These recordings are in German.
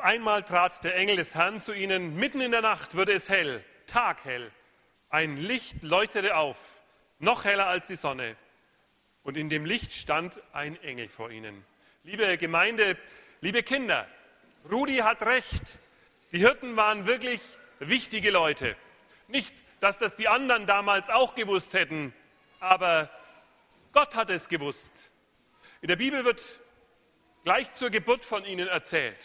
einmal trat der Engel des Herrn zu ihnen, mitten in der Nacht wurde es hell, taghell. Ein Licht leuchtete auf, noch heller als die Sonne. Und in dem Licht stand ein Engel vor ihnen. Liebe Gemeinde, liebe Kinder, Rudi hat recht. Die Hirten waren wirklich wichtige Leute. Nicht, dass das die anderen damals auch gewusst hätten, aber Gott hat es gewusst. In der Bibel wird gleich zur Geburt von ihnen erzählt.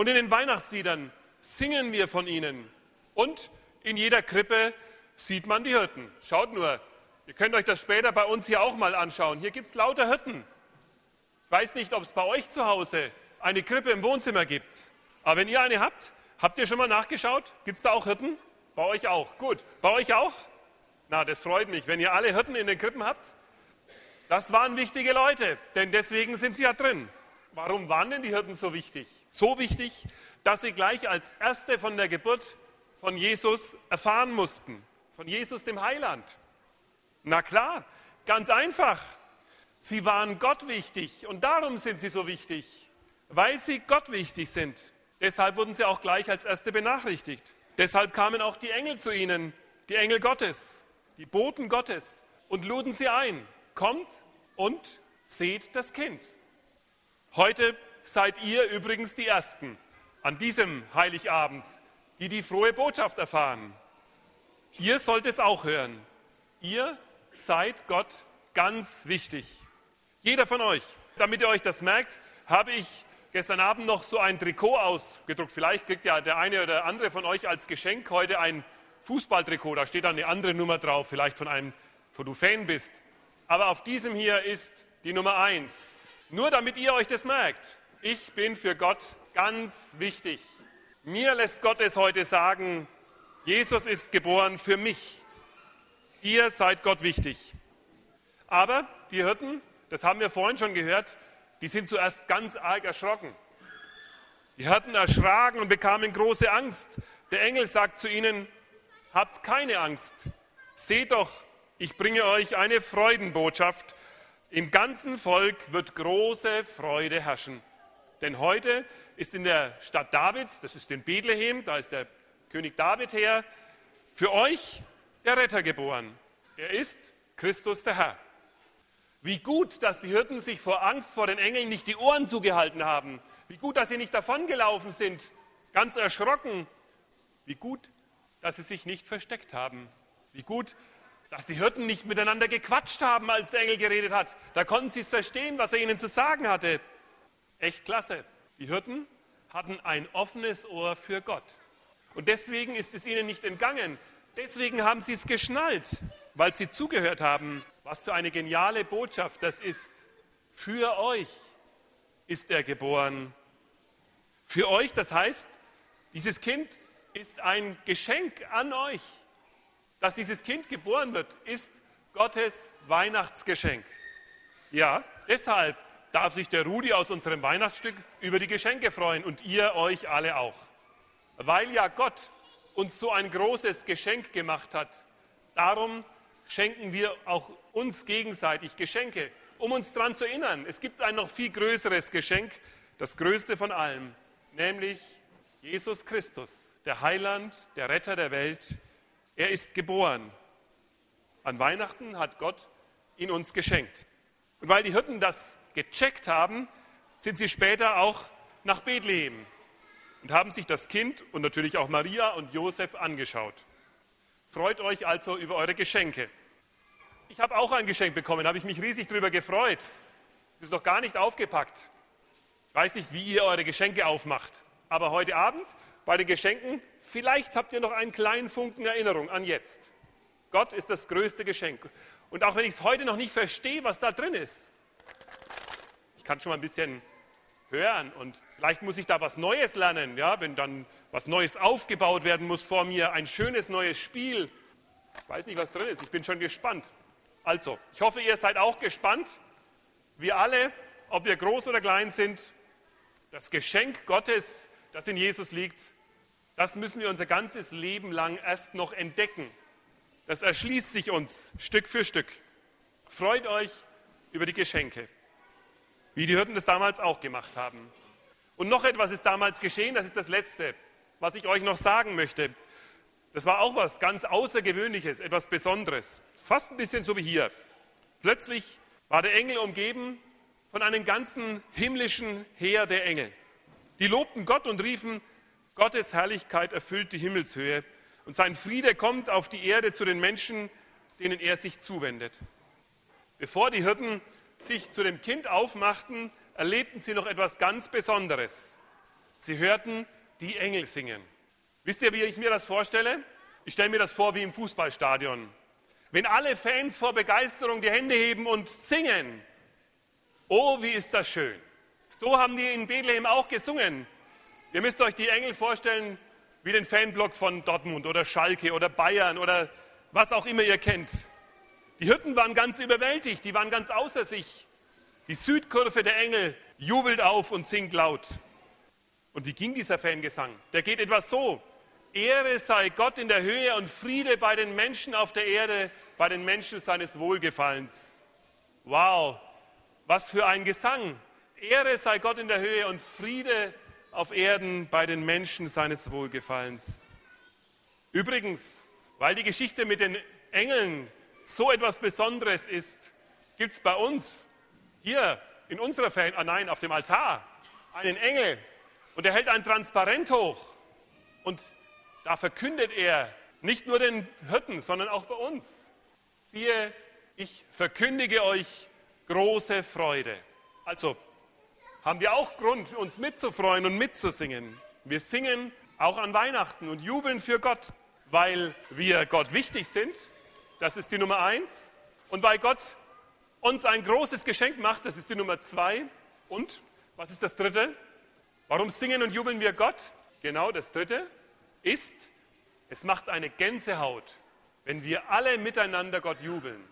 Und in den Weihnachtsliedern singen wir von ihnen. Und in jeder Krippe sieht man die Hirten. Schaut nur, ihr könnt euch das später bei uns hier auch mal anschauen. Hier gibt es lauter Hirten. Ich weiß nicht, ob es bei euch zu Hause eine Krippe im Wohnzimmer gibt. Aber wenn ihr eine habt, habt ihr schon mal nachgeschaut? Gibt es da auch Hirten? Bei euch auch. Gut. Bei euch auch? Na, das freut mich, wenn ihr alle Hirten in den Krippen habt. Das waren wichtige Leute, denn deswegen sind sie ja drin. Warum waren denn die Hirten so wichtig? So wichtig, dass sie gleich als Erste von der Geburt von Jesus erfahren mussten. Von Jesus, dem Heiland. Na klar, ganz einfach. Sie waren Gott wichtig und darum sind sie so wichtig, weil sie Gott wichtig sind. Deshalb wurden sie auch gleich als Erste benachrichtigt. Deshalb kamen auch die Engel zu ihnen, die Engel Gottes, die Boten Gottes und luden sie ein kommt und seht das Kind. Heute seid ihr übrigens die Ersten an diesem Heiligabend, die die frohe Botschaft erfahren. Ihr sollt es auch hören. Ihr seid Gott ganz wichtig. Jeder von euch. Damit ihr euch das merkt, habe ich gestern Abend noch so ein Trikot ausgedruckt. Vielleicht kriegt ja der eine oder andere von euch als Geschenk heute ein Fußballtrikot. Da steht dann eine andere Nummer drauf, vielleicht von einem, wo du Fan bist aber auf diesem hier ist die Nummer eins. Nur damit ihr euch das merkt. Ich bin für Gott ganz wichtig. Mir lässt Gott es heute sagen, Jesus ist geboren für mich. Ihr seid Gott wichtig. Aber die Hirten, das haben wir vorhin schon gehört, die sind zuerst ganz arg erschrocken. Die Hirten erschraken und bekamen große Angst. Der Engel sagt zu ihnen, habt keine Angst. Seht doch, ich bringe euch eine Freudenbotschaft. Im ganzen Volk wird große Freude herrschen. Denn heute ist in der Stadt Davids, das ist in Bethlehem, da ist der König David her, für euch der Retter geboren. Er ist Christus der Herr. Wie gut, dass die Hirten sich vor Angst vor den Engeln nicht die Ohren zugehalten haben. Wie gut, dass sie nicht davongelaufen sind, ganz erschrocken. Wie gut, dass sie sich nicht versteckt haben. Wie gut, dass die Hirten nicht miteinander gequatscht haben, als der Engel geredet hat. Da konnten sie es verstehen, was er ihnen zu sagen hatte. Echt klasse. Die Hirten hatten ein offenes Ohr für Gott. Und deswegen ist es ihnen nicht entgangen. Deswegen haben sie es geschnallt, weil sie zugehört haben. Was für eine geniale Botschaft das ist. Für euch ist er geboren. Für euch, das heißt, dieses Kind ist ein Geschenk an euch dass dieses Kind geboren wird, ist Gottes Weihnachtsgeschenk. Ja, deshalb darf sich der Rudi aus unserem Weihnachtsstück über die Geschenke freuen und ihr euch alle auch. Weil ja Gott uns so ein großes Geschenk gemacht hat, darum schenken wir auch uns gegenseitig Geschenke, um uns daran zu erinnern. Es gibt ein noch viel größeres Geschenk, das größte von allem, nämlich Jesus Christus, der Heiland, der Retter der Welt, er ist geboren. An Weihnachten hat Gott ihn uns geschenkt. Und weil die Hirten das gecheckt haben, sind sie später auch nach Bethlehem und haben sich das Kind und natürlich auch Maria und Josef angeschaut. Freut euch also über eure Geschenke. Ich habe auch ein Geschenk bekommen, habe ich mich riesig darüber gefreut. Es ist noch gar nicht aufgepackt. Ich weiß nicht, wie ihr eure Geschenke aufmacht. Aber heute Abend bei den Geschenken, vielleicht habt ihr noch einen kleinen Funken Erinnerung an jetzt. Gott ist das größte Geschenk. Und auch wenn ich es heute noch nicht verstehe, was da drin ist, ich kann schon mal ein bisschen hören und vielleicht muss ich da was Neues lernen, ja, wenn dann was Neues aufgebaut werden muss vor mir, ein schönes neues Spiel. Ich weiß nicht, was drin ist, ich bin schon gespannt. Also, ich hoffe, ihr seid auch gespannt. Wir alle, ob wir groß oder klein sind, das Geschenk Gottes das in Jesus liegt, das müssen wir unser ganzes Leben lang erst noch entdecken. Das erschließt sich uns Stück für Stück. Freut euch über die Geschenke, wie die Hirten das damals auch gemacht haben. Und noch etwas ist damals geschehen, das ist das Letzte, was ich euch noch sagen möchte. Das war auch was ganz Außergewöhnliches, etwas Besonderes. Fast ein bisschen so wie hier. Plötzlich war der Engel umgeben von einem ganzen himmlischen Heer der Engel. Die lobten Gott und riefen, Gottes Herrlichkeit erfüllt die Himmelshöhe und sein Friede kommt auf die Erde zu den Menschen, denen er sich zuwendet. Bevor die Hirten sich zu dem Kind aufmachten, erlebten sie noch etwas ganz Besonderes. Sie hörten die Engel singen. Wisst ihr, wie ich mir das vorstelle? Ich stelle mir das vor wie im Fußballstadion. Wenn alle Fans vor Begeisterung die Hände heben und singen, oh, wie ist das schön. So haben die in Bethlehem auch gesungen. Ihr müsst euch die Engel vorstellen wie den Fanblock von Dortmund oder Schalke oder Bayern oder was auch immer ihr kennt. Die Hirten waren ganz überwältigt, die waren ganz außer sich. Die Südkurve der Engel jubelt auf und singt laut. Und wie ging dieser Fangesang? Der geht etwas so. Ehre sei Gott in der Höhe und Friede bei den Menschen auf der Erde, bei den Menschen seines Wohlgefallens. Wow, was für ein Gesang. Ehre sei Gott in der Höhe und Friede auf Erden bei den Menschen seines Wohlgefallens. Übrigens, weil die Geschichte mit den Engeln so etwas Besonderes ist, gibt es bei uns hier in unserer Fan, ah nein, auf dem Altar einen Engel und er hält ein Transparent hoch und da verkündet er nicht nur den Hirten, sondern auch bei uns. Siehe, ich verkündige euch große Freude. Also haben wir auch Grund, uns mitzufreuen und mitzusingen. Wir singen auch an Weihnachten und jubeln für Gott, weil wir Gott wichtig sind. Das ist die Nummer eins. Und weil Gott uns ein großes Geschenk macht, das ist die Nummer zwei. Und was ist das dritte? Warum singen und jubeln wir Gott? Genau, das dritte ist, es macht eine Gänsehaut, wenn wir alle miteinander Gott jubeln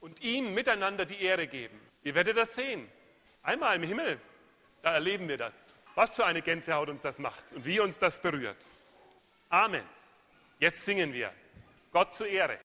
und ihm miteinander die Ehre geben. Ihr werdet das sehen. Einmal im Himmel, da erleben wir das. Was für eine Gänsehaut uns das macht und wie uns das berührt. Amen. Jetzt singen wir. Gott zur Ehre.